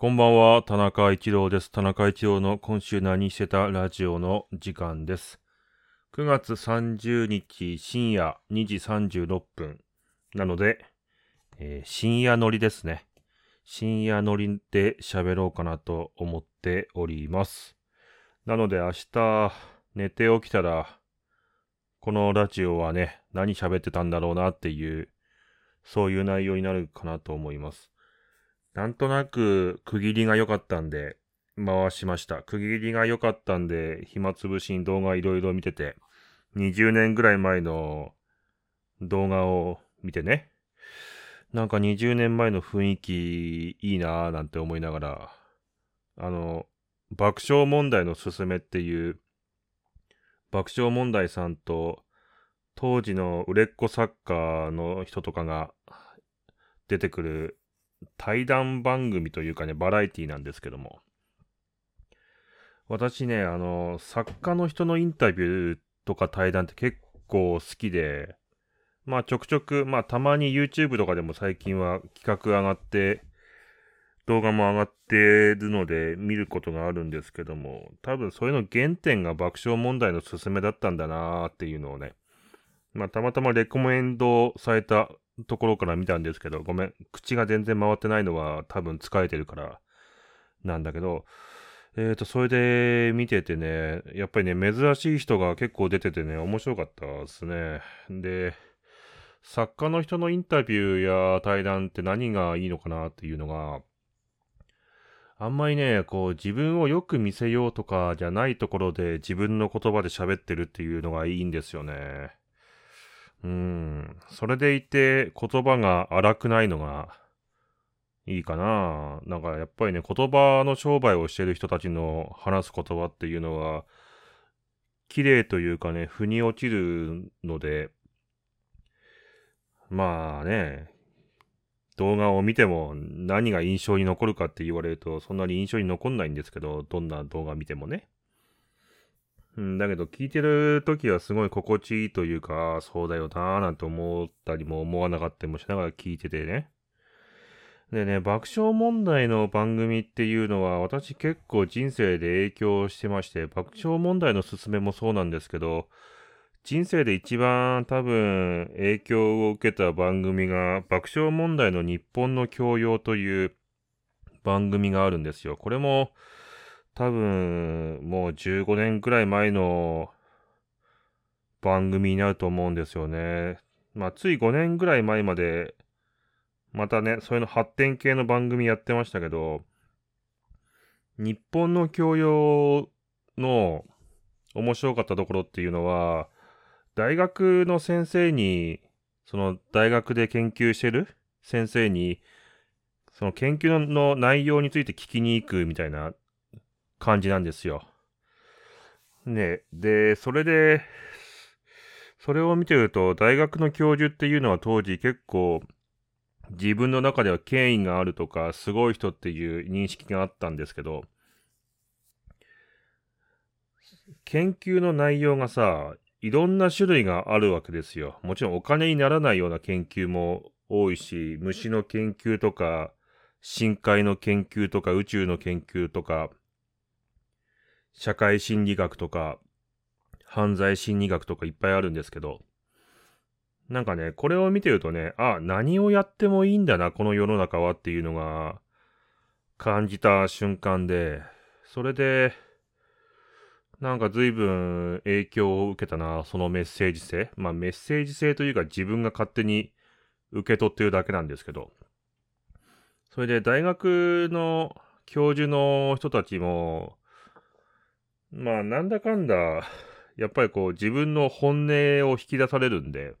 こんばんは、田中一郎です。田中一郎の今週何してたラジオの時間です。9月30日深夜2時36分。なので、えー深夜乗りですね。深夜乗りで喋ろうかなと思っております。なので明日寝て起きたら、このラジオはね、何喋ってたんだろうなっていう、そういう内容になるかなと思います。なんとなく区切りが良かったんで回しました。区切りが良かったんで暇つぶしに動画いろいろ見てて、20年ぐらい前の動画を見てね、なんか20年前の雰囲気いいなぁなんて思いながら、あの、爆笑問題のすすめっていう、爆笑問題さんと当時の売れっ子作家の人とかが出てくる対談番組というかね、バラエティなんですけども。私ね、あの、作家の人のインタビューとか対談って結構好きで、まあちょくちょく、まあたまに YouTube とかでも最近は企画上がって、動画も上がってるので見ることがあるんですけども、多分それの原点が爆笑問題のすすめだったんだなーっていうのをね、まあたまたまレコメンドされたところから見たんですけど、ごめん、口が全然回ってないのは多分疲れてるからなんだけど、えーと、それで見ててね、やっぱりね、珍しい人が結構出ててね、面白かったですね。で、作家の人のインタビューや対談って何がいいのかなっていうのが、あんまりね、こう自分をよく見せようとかじゃないところで自分の言葉で喋ってるっていうのがいいんですよね。うん。それでいて言葉が荒くないのがいいかな。なんかやっぱりね、言葉の商売をしてる人たちの話す言葉っていうのは、綺麗というかね、腑に落ちるので、まあね、動画を見ても何が印象に残るかって言われると、そんなに印象に残んないんですけど、どんな動画見てもね。うん、だけど聞いてる時はすごい心地いいというか、そうだよなーなんて思ったりも思わなかったりもしながら聞いててね。でね、爆笑問題の番組っていうのは私結構人生で影響してまして、爆笑問題のすすめもそうなんですけど、人生で一番多分影響を受けた番組が爆笑問題の日本の教養という番組があるんですよ。これも多分もう15年くらい前の番組になると思うんですよね。まあつい5年ぐらい前までまたね、そういうの発展系の番組やってましたけど、日本の教養の面白かったところっていうのは、大学の先生に、その大学で研究してる先生に、その研究の内容について聞きに行くみたいな感じなんですよ。ね、で、それで、それを見てると、大学の教授っていうのは当時結構、自分の中では権威があるとか、すごい人っていう認識があったんですけど、研究の内容がさ、いろんな種類があるわけですよ。もちろんお金にならないような研究も多いし、虫の研究とか、深海の研究とか、宇宙の研究とか、社会心理学とか、犯罪心理学とかいっぱいあるんですけど、なんかね、これを見てるとね、あ、何をやってもいいんだな、この世の中はっていうのが感じた瞬間で、それで、なんか随分影響を受けたな、そのメッセージ性。まあメッセージ性というか自分が勝手に受け取ってるだけなんですけど。それで大学の教授の人たちも、まあなんだかんだ、やっぱりこう自分の本音を引き出されるんで、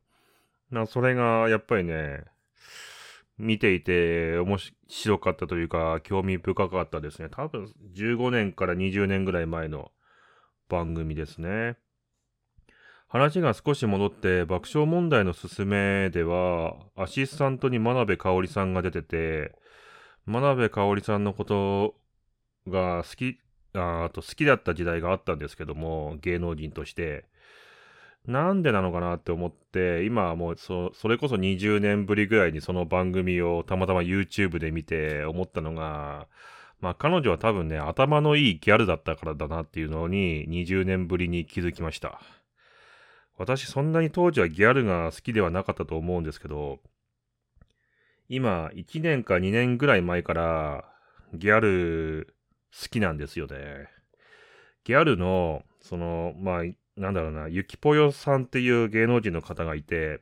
なそれがやっぱりね、見ていて面白かったというか、興味深かったですね。多分15年から20年ぐらい前の番組ですね。話が少し戻って、爆笑問題のすすめでは、アシスタントに真鍋かおりさんが出てて、真鍋かおりさんのことが好き、ああと好きだった時代があったんですけども、芸能人として。なんでなのかなって思って、今はもうそ、それこそ20年ぶりぐらいにその番組をたまたま YouTube で見て思ったのが、まあ彼女は多分ね、頭のいいギャルだったからだなっていうのに20年ぶりに気づきました。私そんなに当時はギャルが好きではなかったと思うんですけど、今1年か2年ぐらい前からギャル好きなんですよね。ギャルの、その、まあ、なんだろうな、ゆきぽよさんっていう芸能人の方がいて、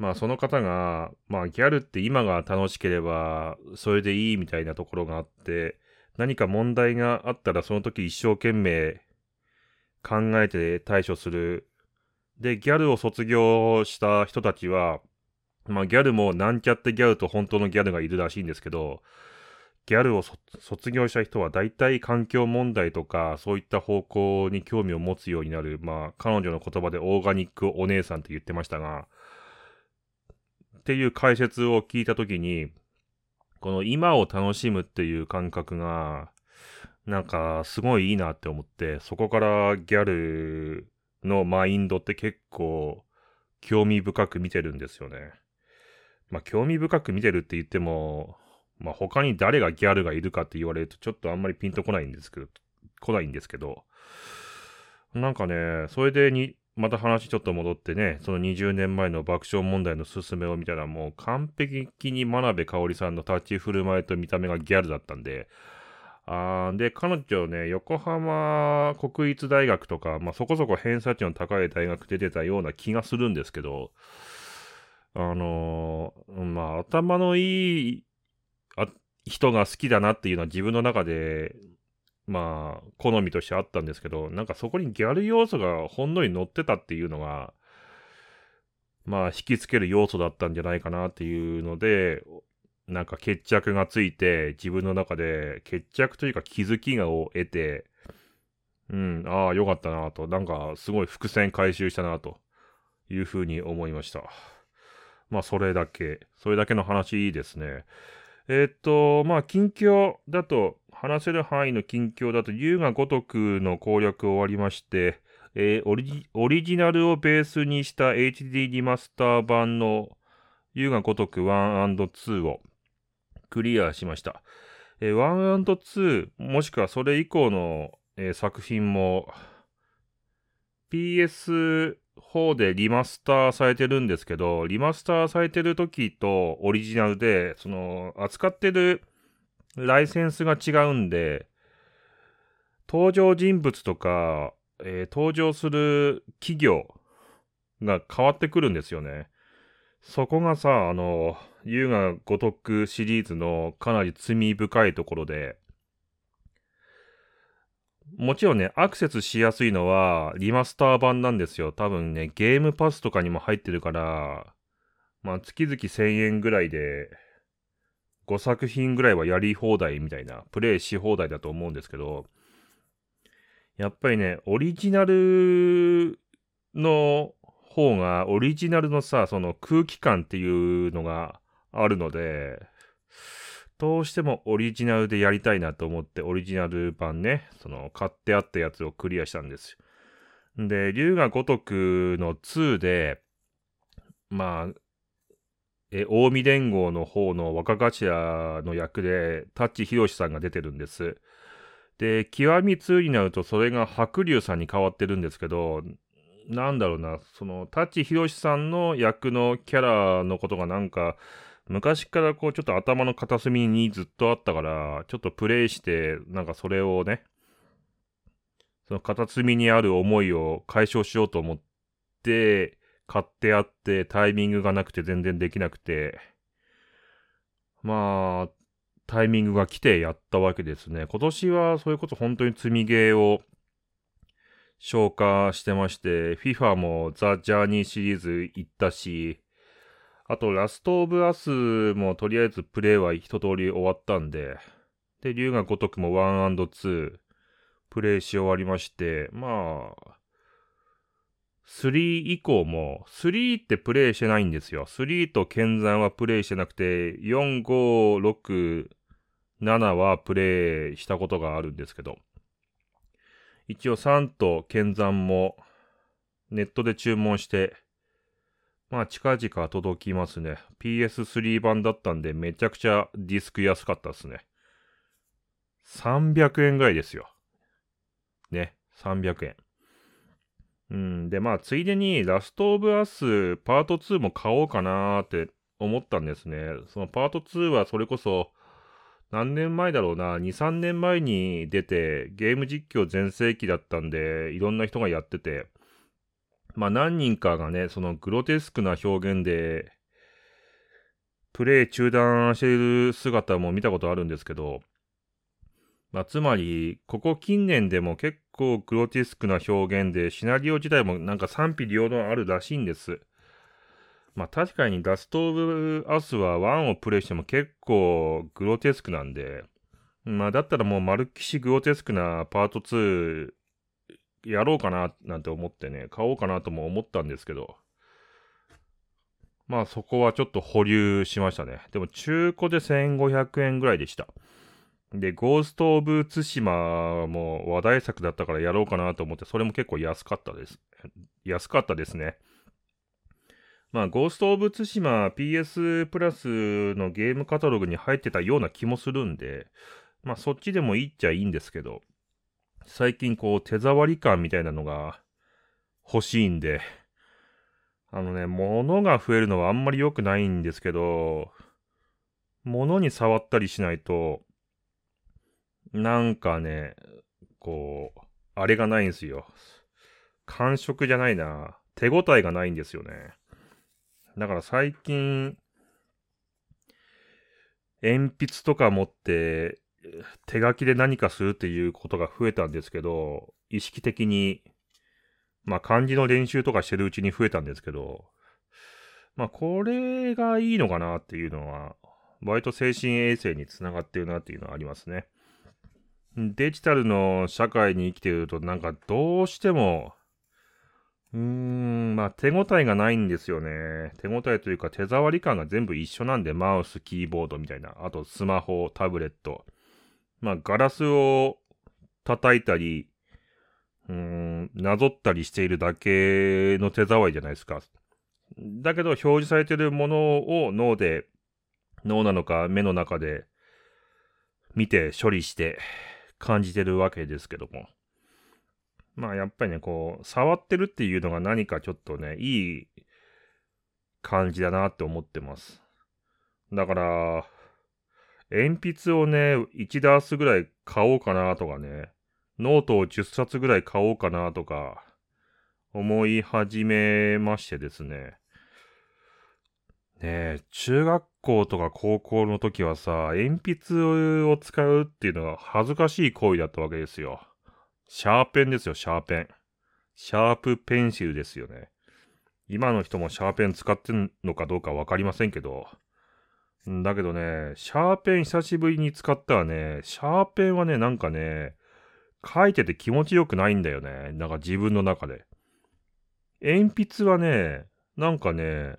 まあその方が、まあギャルって今が楽しければそれでいいみたいなところがあって、何か問題があったらその時一生懸命考えて対処する。で、ギャルを卒業した人たちは、まあギャルもなんちゃってギャルと本当のギャルがいるらしいんですけど、ギャルを卒業した人は大体環境問題とかそういった方向に興味を持つようになる。まあ彼女の言葉でオーガニックお姉さんって言ってましたが、っていう解説を聞いたときに、この今を楽しむっていう感覚が、なんかすごいいいなって思って、そこからギャルのマインドって結構興味深く見てるんですよね。まあ興味深く見てるって言っても、まあ他に誰がギャルがいるかって言われるとちょっとあんまりピンとこないんですけど、来ないんですけど、なんかね、それでに、また話ちょっと戻ってね、その20年前の爆笑問題のすすめを見たらもう完璧に真鍋かおりさんの立ち振る舞いと見た目がギャルだったんで、あーで、彼女ね、横浜国立大学とか、まあ、そこそこ偏差値の高い大学出てたような気がするんですけど、あのー、まあ、頭のいいあ人が好きだなっていうのは自分の中でまあ、好みとしてあったんですけど、なんかそこにギャル要素がほんのり乗ってたっていうのが、まあ、引きつける要素だったんじゃないかなっていうので、なんか決着がついて、自分の中で決着というか気づきを得て、うん、ああ、よかったなと、なんかすごい伏線回収したなというふうに思いました。まあ、それだけ、それだけの話ですね。え、っと、まあ、近況だと、話せる範囲の近況だと、優が如くの攻略終わりまして、えー、オリオリジナルをベースにした HD リマスター版の優が如く 1&2 をクリアしました。えー、1&2 もしくはそれ以降の、えー、作品も PS 方でリマスターされてるんですけど、リマスターされてる時とオリジナルで、その、扱ってるライセンスが違うんで、登場人物とか、えー、登場する企業が変わってくるんですよね。そこがさ、あの、優雅如くシリーズのかなり罪深いところで、もちろんね、アクセスしやすいのはリマスター版なんですよ。多分ね、ゲームパスとかにも入ってるから、まあ月々1000円ぐらいで、5作品ぐらいはやり放題みたいな、プレイし放題だと思うんですけど、やっぱりね、オリジナルの方が、オリジナルのさ、その空気感っていうのがあるので、どうしてもオリジナルでやりたいなと思ってオリジナル版ね、その買ってあったやつをクリアしたんですよ。で、龍が如くの2で、まあ、え、近江連合の方の若頭の役で、タッチヒロシさんが出てるんです。で、極み2になるとそれが白龍さんに変わってるんですけど、なんだろうな、その、タッチヒロシさんの役のキャラのことがなんか、昔からこうちょっと頭の片隅にずっとあったから、ちょっとプレイして、なんかそれをね、その片隅にある思いを解消しようと思って、買ってあってタイミングがなくて全然できなくて、まあ、タイミングが来てやったわけですね。今年はそれこそ本当に積みゲーを消化してまして、FIFA もザ・ジャーニーシリーズ行ったし、あと、ラストオブアスもとりあえずプレイは一通り終わったんで、で、竜が如くも 1&2 プレイし終わりまして、まあ、3以降も、3ってプレイしてないんですよ。3と剣山はプレイしてなくて、4、5、6、7はプレイしたことがあるんですけど、一応3と剣山もネットで注文して、まあ近々届きますね。PS3 版だったんでめちゃくちゃディスク安かったですね。300円ぐらいですよ。ね、300円。うん、で、まあ、ついでに、ラストオブアスパート2も買おうかなーって思ったんですね。そのパート2はそれこそ、何年前だろうな、2、3年前に出て、ゲーム実況全盛期だったんで、いろんな人がやってて、まあ何人かがね、そのグロテスクな表現で、プレイ中断している姿も見たことあるんですけど、まあ、つまり、ここ近年でも結構グロテスクな表現で、シナリオ自体もなんか賛否両論あるらしいんです。まあ確かにダストオブアスは1をプレイしても結構グロテスクなんで、まあだったらもう丸きしグロテスクなパート2やろうかななんて思ってね、買おうかなとも思ったんですけど、まあそこはちょっと保留しましたね。でも中古で1500円ぐらいでした。で、ゴースト・オブ・ツシマも話題作だったからやろうかなと思って、それも結構安かったです。安かったですね。まあ、ゴースト・オブ・ツシマ PS プラスのゲームカタログに入ってたような気もするんで、まあ、そっちでもいいっちゃいいんですけど、最近こう、手触り感みたいなのが欲しいんで、あのね、物が増えるのはあんまり良くないんですけど、物に触ったりしないと、なんかね、こう、あれがないんですよ。感触じゃないな。手応えがないんですよね。だから最近、鉛筆とか持って手書きで何かするっていうことが増えたんですけど、意識的に、まあ漢字の練習とかしてるうちに増えたんですけど、まあこれがいいのかなっていうのは、割と精神衛生につながってるなっていうのはありますね。デジタルの社会に生きてるとなんかどうしても、うーん、まあ手応えがないんですよね。手応えというか手触り感が全部一緒なんで、マウス、キーボードみたいな。あとスマホ、タブレット。まあガラスを叩いたり、うーん、なぞったりしているだけの手触りじゃないですか。だけど表示されているものを脳で、脳なのか目の中で見て処理して感じてるわけですけども。まあやっぱりね、こう、触ってるっていうのが何かちょっとね、いい感じだなって思ってます。だから、鉛筆をね、1ダースぐらい買おうかなとかね、ノートを10冊ぐらい買おうかなとか、思い始めましてですね。ねえ、中学校とか高校の時はさ、鉛筆を使うっていうのが恥ずかしい行為だったわけですよ。シャーペンですよ、シャーペン。シャープペンシルですよね。今の人もシャーペン使ってんのかどうかわかりませんけど。だけどね、シャーペン久しぶりに使ったらね、シャーペンはね、なんかね、書いてて気持ちよくないんだよね。なんか自分の中で。鉛筆はね、なんかね、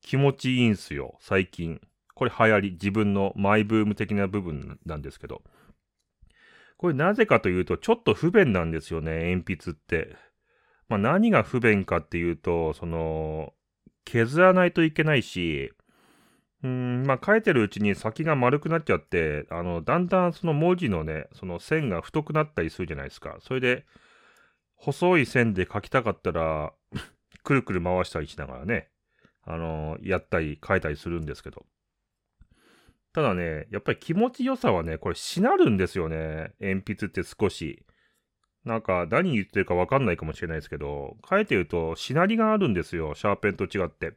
気持ちいいんすよ、最近。これ流行り、自分のマイブーム的な部分なんですけど。これなぜかというと、ちょっと不便なんですよね、鉛筆って。まあ何が不便かっていうと、その、削らないといけないし、うん、まあ書いてるうちに先が丸くなっちゃって、あの、だんだんその文字のね、その線が太くなったりするじゃないですか。それで、細い線で書きたかったら、くるくる回したりしながらね、あのー、やったり書いたりするんですけど。ただね、やっぱり気持ちよさはね、これしなるんですよね。鉛筆って少し。なんか、何言ってるかわかんないかもしれないですけど、書いてると、しなりがあるんですよ。シャーペンと違って。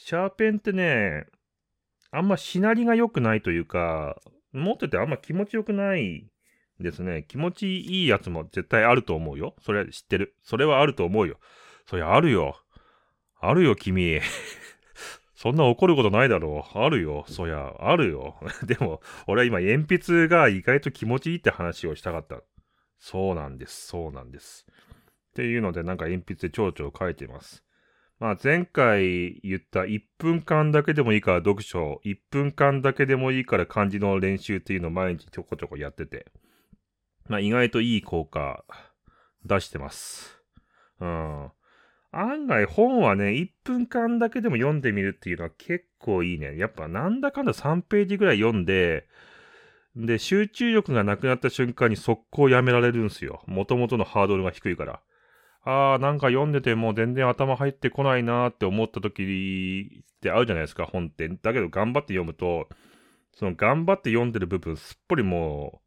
シャーペンってね、あんましなりが良くないというか、持っててあんま気持ちよくないですね。気持ちいいやつも絶対あると思うよ。それ知ってる。それはあると思うよ。そりゃあるよ。あるよ、君。そんな怒ることないだろう。あるよ。そりゃ、あるよ。でも、俺は今、鉛筆が意外と気持ちいいって話をしたかった。そうなんです。そうなんです。っていうので、なんか鉛筆で蝶々書いてます。まあ、前回言った1分間だけでもいいから読書、1分間だけでもいいから漢字の練習っていうのを毎日ちょこちょこやってて、まあ、意外といい効果出してます。うん。案外本はね、1分間だけでも読んでみるっていうのは結構いいね。やっぱなんだかんだ3ページぐらい読んで、で、集中力がなくなった瞬間に速攻やめられるんすよ。元々のハードルが低いから。あー、なんか読んでても全然頭入ってこないなーって思った時ってあるじゃないですか、本って。だけど頑張って読むと、その頑張って読んでる部分すっぽりも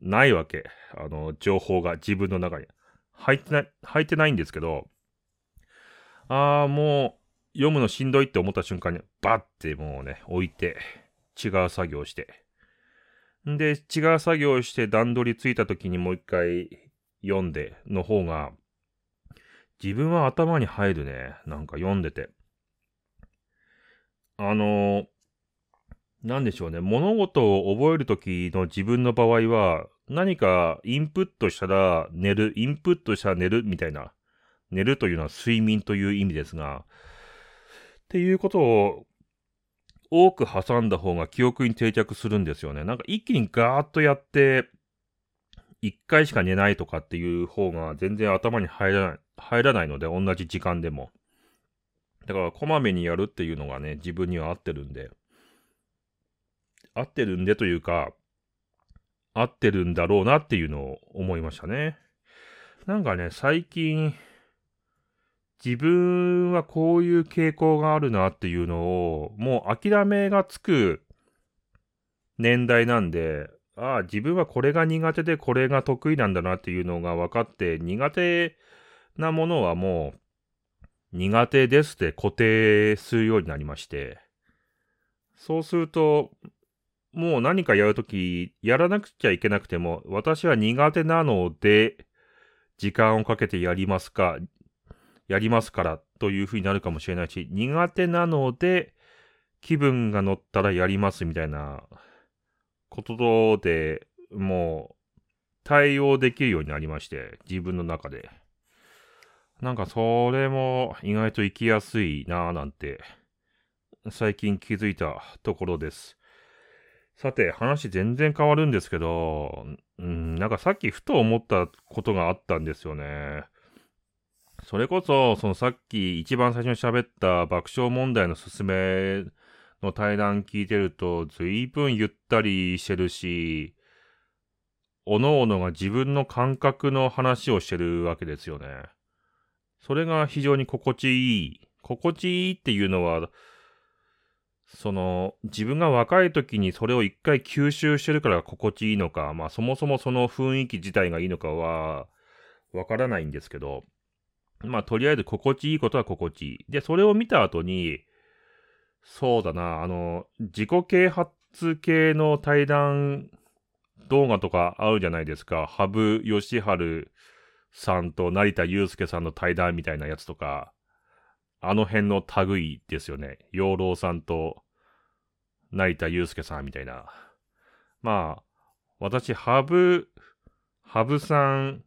う、ないわけ。あの、情報が自分の中に。入ってない、入ってないんですけど、あー、もう、読むのしんどいって思った瞬間に、バッてもうね、置いて、違う作業して。んで、違う作業して段取りついた時にもう一回読んでの方が、自分は頭に入るね。なんか読んでて。あのなんでしょうね。物事を覚えるときの自分の場合は、何かインプットしたら寝る、インプットしたら寝るみたいな。寝るというのは睡眠という意味ですが、っていうことを多く挟んだ方が記憶に定着するんですよね。なんか一気にガーッとやって、一回しか寝ないとかっていう方が全然頭に入らない、入らないので、同じ時間でも。だから、こまめにやるっていうのがね、自分には合ってるんで。合ってるんでというか、合ってるんだろうなっていうのを思いましたね。なんかね、最近、自分はこういう傾向があるなっていうのを、もう諦めがつく年代なんで、ああ、自分はこれが苦手でこれが得意なんだなっていうのが分かって、苦手なものはもう、苦手ですって固定するようになりまして、そうすると、もう何かやるとき、やらなくちゃいけなくても、私は苦手なので、時間をかけてやりますか、やりますからというふうになるかもしれないし、苦手なので、気分が乗ったらやりますみたいなことでもう対応できるようになりまして、自分の中で。なんかそれも意外と生きやすいなぁなんて、最近気づいたところです。さて、話全然変わるんですけど、うん、なんかさっきふと思ったことがあったんですよね。それこそ、そのさっき一番最初に喋った爆笑問題のすすめの対談聞いてると、随分ゆったりしてるし、おのおのが自分の感覚の話をしてるわけですよね。それが非常に心地いい。心地いいっていうのは、その、自分が若い時にそれを一回吸収してるから心地いいのか、まあそもそもその雰囲気自体がいいのかは、わからないんですけど、まあとりあえず心地いいことは心地いい。で、それを見た後に、そうだな、あの、自己啓発系の対談動画とかあるじゃないですか。羽生善治さんと成田悠介さんの対談みたいなやつとか、あの辺の類ですよね。養老さんと成田悠介さんみたいな。まあ、私、羽生、羽生さん、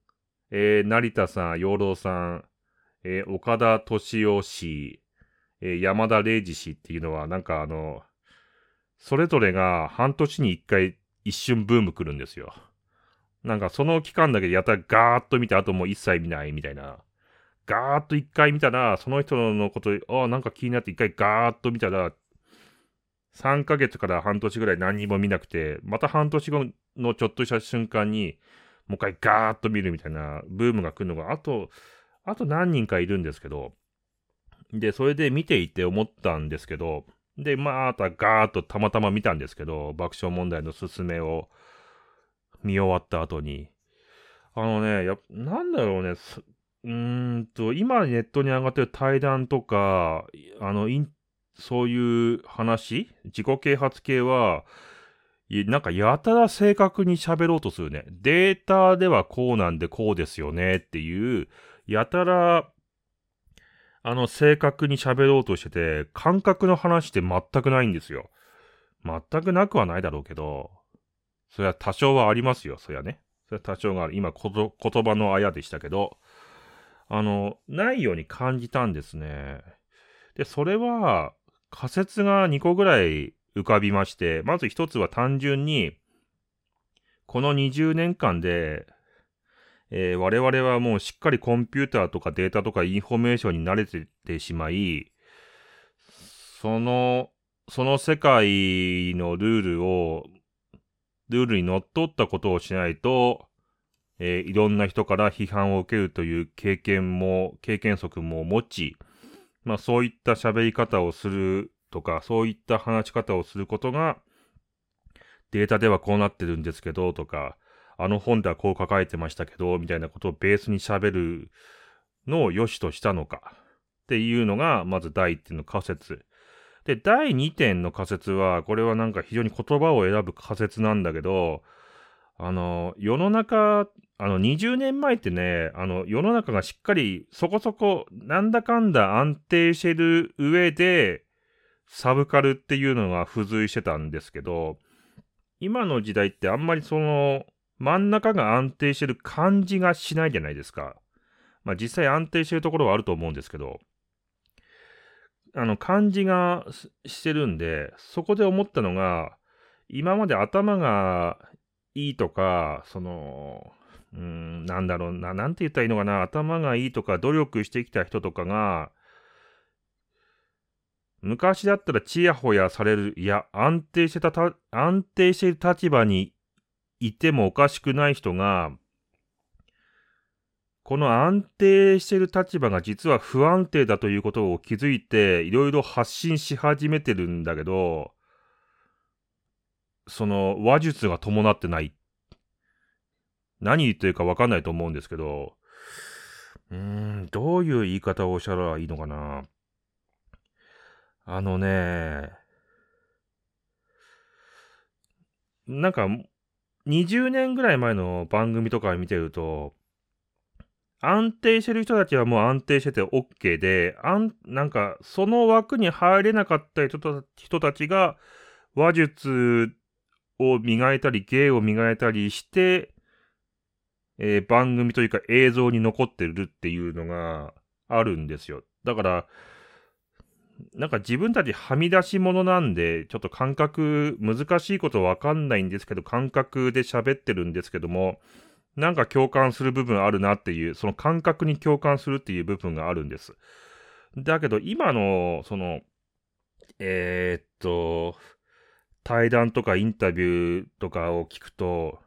えー、成田さん、養老さん、えー、岡田敏夫氏、えー、山田礼二氏っていうのは、なんかあの、それぞれが半年に一回一瞬ブーム来るんですよ。なんかその期間だけでやたらガーッと見て、あともう一切見ないみたいな。ガーッと一回見たら、その人のこと、ああ、なんか気になって一回ガーッと見たら、3ヶ月から半年ぐらい何にも見なくて、また半年後のちょっとした瞬間に、もう一回ガーッと見るみたいなブームが来るのが、あと、あと何人かいるんですけど、で、それで見ていて思ったんですけど、で、またガーッとたまたま見たんですけど、爆笑問題のすすめを見終わった後に、あのね、や、なんだろうね、うーんと、今ネットに上がってる対談とか、あの、そういう話自己啓発系は、なんかやたら正確に喋ろうとするね。データではこうなんでこうですよねっていう、やたら、あの、正確に喋ろうとしてて、感覚の話って全くないんですよ。全くなくはないだろうけど、それは多少はありますよ、そりゃね。それは多少がある。今、言葉のあやでしたけど、あの、ないように感じたんですね。で、それは、仮説が2個ぐらい浮かびまして、まず1つは単純に、この20年間で、えー、我々はもうしっかりコンピューターとかデータとかインフォメーションに慣れててしまい、その、その世界のルールをルールにのっとったことをしないと、えー、いろんな人から批判を受けるという経験も、経験則も持ち、まあそういった喋り方をするとか、そういった話し方をすることが、データではこうなってるんですけど、とか、あの本ではこう書かれてましたけど、みたいなことをベースに喋るのを良しとしたのか、っていうのが、まず第1点の仮説。で、第2点の仮説は、これはなんか非常に言葉を選ぶ仮説なんだけど、あの、世の中、あの、20年前ってね、あの、世の中がしっかりそこそこなんだかんだ安定してる上で、サブカルっていうのが付随してたんですけど、今の時代ってあんまりその、真ん中が安定してる感じがしないじゃないですか。まあ実際安定してるところはあると思うんですけど、あの、感じがしてるんで、そこで思ったのが、今まで頭がいいとか、その、うん、なんだろうな、なんて言ったらいいのかな、頭がいいとか、努力してきた人とかが、昔だったらちやほやされる、いや、安定してた、安定してる立場にいてもおかしくない人が、この安定している立場が実は不安定だということを気づいて、いろいろ発信し始めてるんだけど、その話術が伴ってない。何言ってるかわかんないと思うんですけど、うーん、どういう言い方をしたらいいのかな。あのね、なんか、20年ぐらい前の番組とか見てると、安定してる人たちはもう安定してて OK で、あん、なんか、その枠に入れなかった人たちが、話術を磨いたり、芸を磨いたりして、えー、番組というか映像に残ってるっていうのがあるんですよ。だから、なんか自分たちはみ出し物なんで、ちょっと感覚、難しいことわかんないんですけど、感覚で喋ってるんですけども、なんか共感する部分あるなっていう、その感覚に共感するっていう部分があるんです。だけど、今の、その、えー、っと、対談とかインタビューとかを聞くと、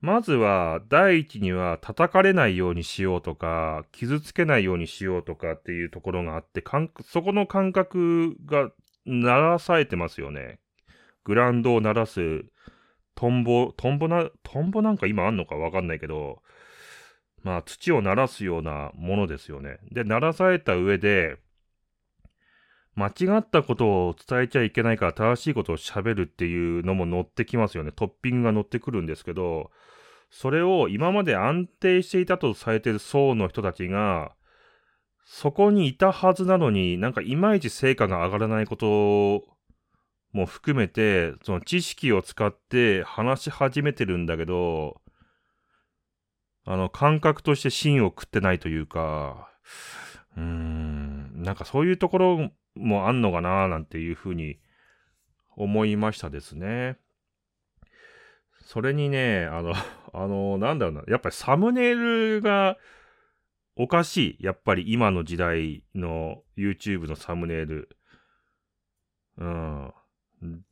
まずは、第一には叩かれないようにしようとか、傷つけないようにしようとかっていうところがあって、そこの感覚が鳴らされてますよね。グラウンドを鳴らすトンボ、トンボな、トンボなんか今あんのかわかんないけど、まあ土を鳴らすようなものですよね。で、鳴らされた上で、間違ったことを伝えちゃいけないから正しいことを喋るっていうのも乗ってきますよね。トッピングが乗ってくるんですけど、それを今まで安定していたとされている層の人たちが、そこにいたはずなのになんかいまいち成果が上がらないことも含めて、その知識を使って話し始めてるんだけど、あの、感覚として芯を食ってないというか、うーん、なんかそういうところもあんのかななんていうふうに思いましたですね。それにね、あの、あの、なんだろうな、やっぱりサムネイルがおかしい。やっぱり今の時代の YouTube のサムネイル。うん。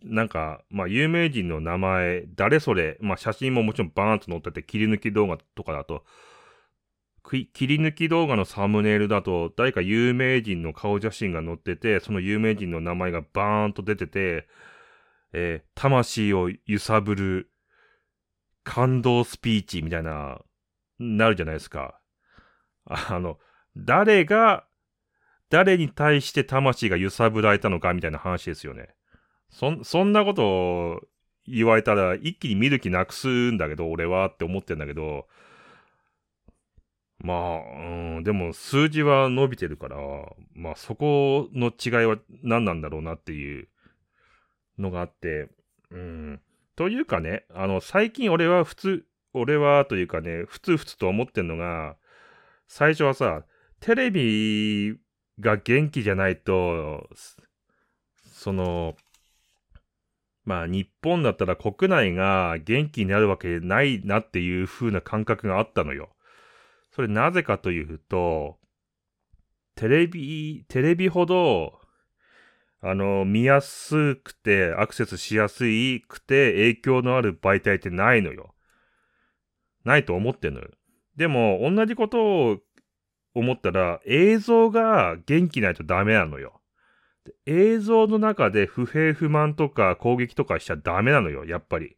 なんか、まあ、有名人の名前、誰それ、まあ、写真ももちろんバーンと載ってて、切り抜き動画とかだと、切り抜き動画のサムネイルだと、誰か有名人の顔写真が載ってて、その有名人の名前がバーンと出てて、えー、魂を揺さぶる感動スピーチみたいな、なるじゃないですか。あの、誰が、誰に対して魂が揺さぶられたのかみたいな話ですよね。そ、そんなことを言われたら一気に見る気なくすんだけど、俺はって思ってんだけど、まあ、うん、でも数字は伸びてるから、まあそこの違いは何なんだろうなっていうのがあって、うん。というかね、あの、最近俺は普通、俺はというかね、ふつふつと思ってんのが、最初はさ、テレビが元気じゃないと、その、まあ日本だったら国内が元気になるわけないなっていう風な感覚があったのよ。それなぜかというと、テレビ、テレビほど、あの、見やすくて、アクセスしやすいくて、影響のある媒体ってないのよ。ないと思ってんのよ。でも、同じことを思ったら、映像が元気ないとダメなのよ。映像の中で不平不満とか攻撃とかしちゃダメなのよ、やっぱり。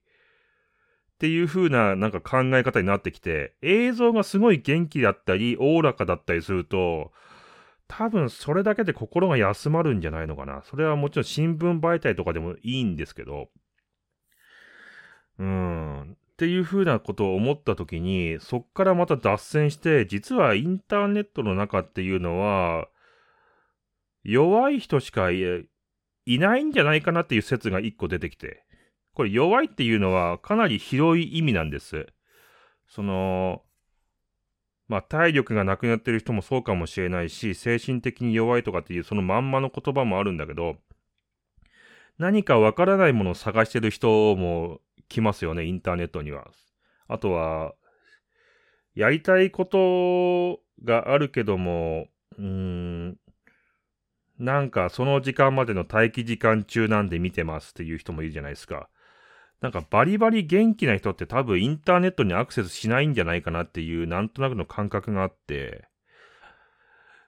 っていう風ななんか考え方になってきて、映像がすごい元気だったり、おおらかだったりすると、多分それだけで心が休まるんじゃないのかな。それはもちろん新聞媒体とかでもいいんですけど、うん。っていう風なことを思った時に、そっからまた脱線して、実はインターネットの中っていうのは、弱い人しかいないんじゃないかなっていう説が一個出てきて、これ弱いっていうのはかなり広い意味なんです。その、まあ、体力がなくなってる人もそうかもしれないし、精神的に弱いとかっていうそのまんまの言葉もあるんだけど、何かわからないものを探してる人も来ますよね、インターネットには。あとは、やりたいことがあるけども、うーん、なんかその時間までの待機時間中なんで見てますっていう人もいるじゃないですか。なんかバリバリ元気な人って多分インターネットにアクセスしないんじゃないかなっていうなんとなくの感覚があって、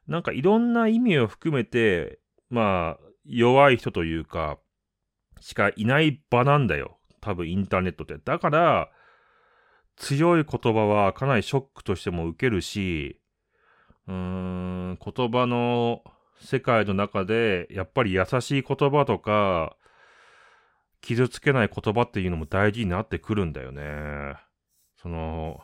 なんかいろんな意味を含めて、まあ、弱い人というか、しかいない場なんだよ。多分インターネットって。だから、強い言葉はかなりショックとしても受けるし、うーん、言葉の世界の中で、やっぱり優しい言葉とか、傷つけない言葉っていうのも大事になってくるんだよね。その、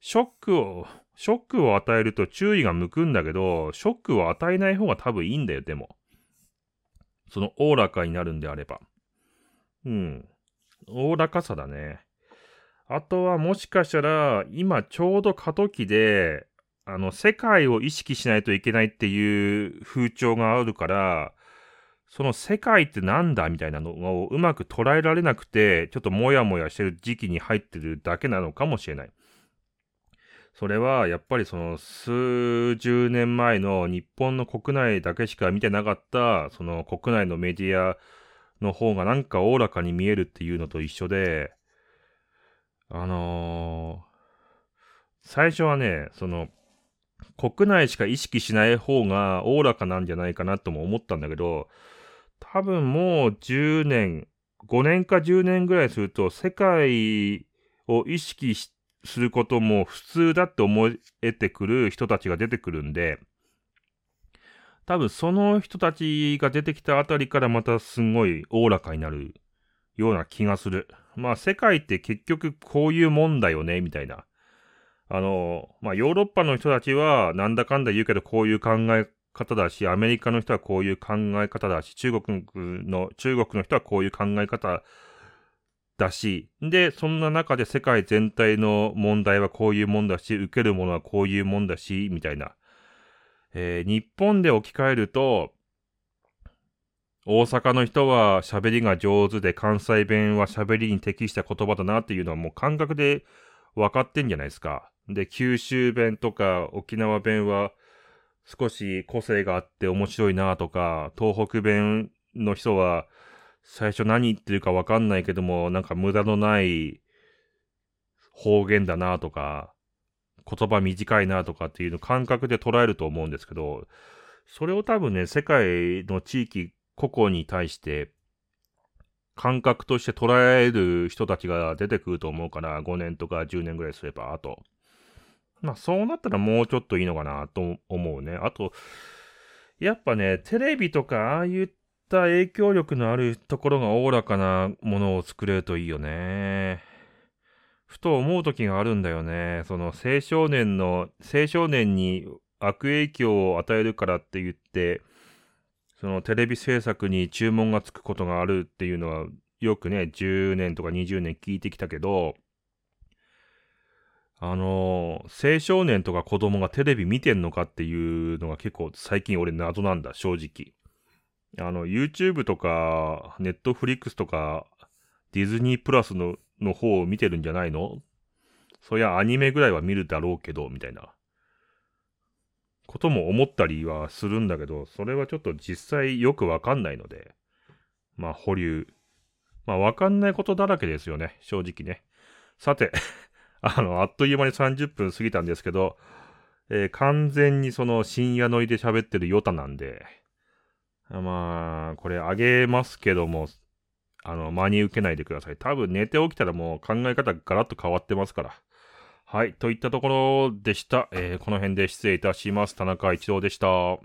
ショックを、ショックを与えると注意が向くんだけど、ショックを与えない方が多分いいんだよ、でも。その、おおらかになるんであれば。うん。おおらかさだね。あとはもしかしたら、今ちょうど過渡期で、あの、世界を意識しないといけないっていう風潮があるから、その世界ってなんだみたいなのをうまく捉えられなくて、ちょっともやもやしてる時期に入ってるだけなのかもしれない。それはやっぱりその数十年前の日本の国内だけしか見てなかったその国内のメディアの方がなんかおおらかに見えるっていうのと一緒で、あのー、最初はね、その国内しか意識しない方がおおらかなんじゃないかなとも思ったんだけど、多分もう10年、5年か10年ぐらいすると世界を意識することも普通だって思えてくる人たちが出てくるんで、多分その人たちが出てきたあたりからまたすごいおおらかになるような気がする。まあ世界って結局こういうもんだよね、みたいな。あの、まあヨーロッパの人たちはなんだかんだ言うけどこういう考え方だし、アメリカの人はこういう考え方だし、中国の、中国の人はこういう考え方だし、で、そんな中で世界全体の問題はこういうもんだし、受けるものはこういうもんだし、みたいな。えー、日本で置き換えると、大阪の人は喋りが上手で関西弁は喋りに適した言葉だなっていうのはもう感覚で分かってんじゃないですか。で、九州弁とか沖縄弁は少し個性があって面白いなとか、東北弁の人は最初何言ってるかわかんないけども、なんか無駄のない方言だなとか、言葉短いなとかっていうの感覚で捉えると思うんですけど、それを多分ね、世界の地域個々に対して感覚として捉える人たちが出てくると思うから、5年とか10年ぐらいすれば、あと。まあそうなったらもうちょっといいのかなと思うね。あと、やっぱね、テレビとかああいった影響力のあるところがおおらかなものを作れるといいよね。ふと思う時があるんだよね。その青少年の、青少年に悪影響を与えるからって言って、そのテレビ制作に注文がつくことがあるっていうのはよくね、10年とか20年聞いてきたけど、あのー、青少年とか子供がテレビ見てんのかっていうのが結構最近俺謎なんだ、正直。あの、YouTube とか、Netflix とか、ディズニープラスのの方を見てるんじゃないの？そりゃアニメぐらいは見るだろうけど、みたいな。ことも思ったりはするんだけど、それはちょっと実際よくわかんないので、まあ保留。まあわかんないことだらけですよね、正直ね。さて、あの、あっという間に30分過ぎたんですけど、えー、完全にその深夜乗りで喋ってるヨタなんで、まあ、これあげますけども、あの、真に受けないでください。多分寝て起きたらもう考え方ガラッと変わってますから。はい。といったところでした。えー、この辺で失礼いたします。田中一郎でした。